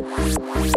we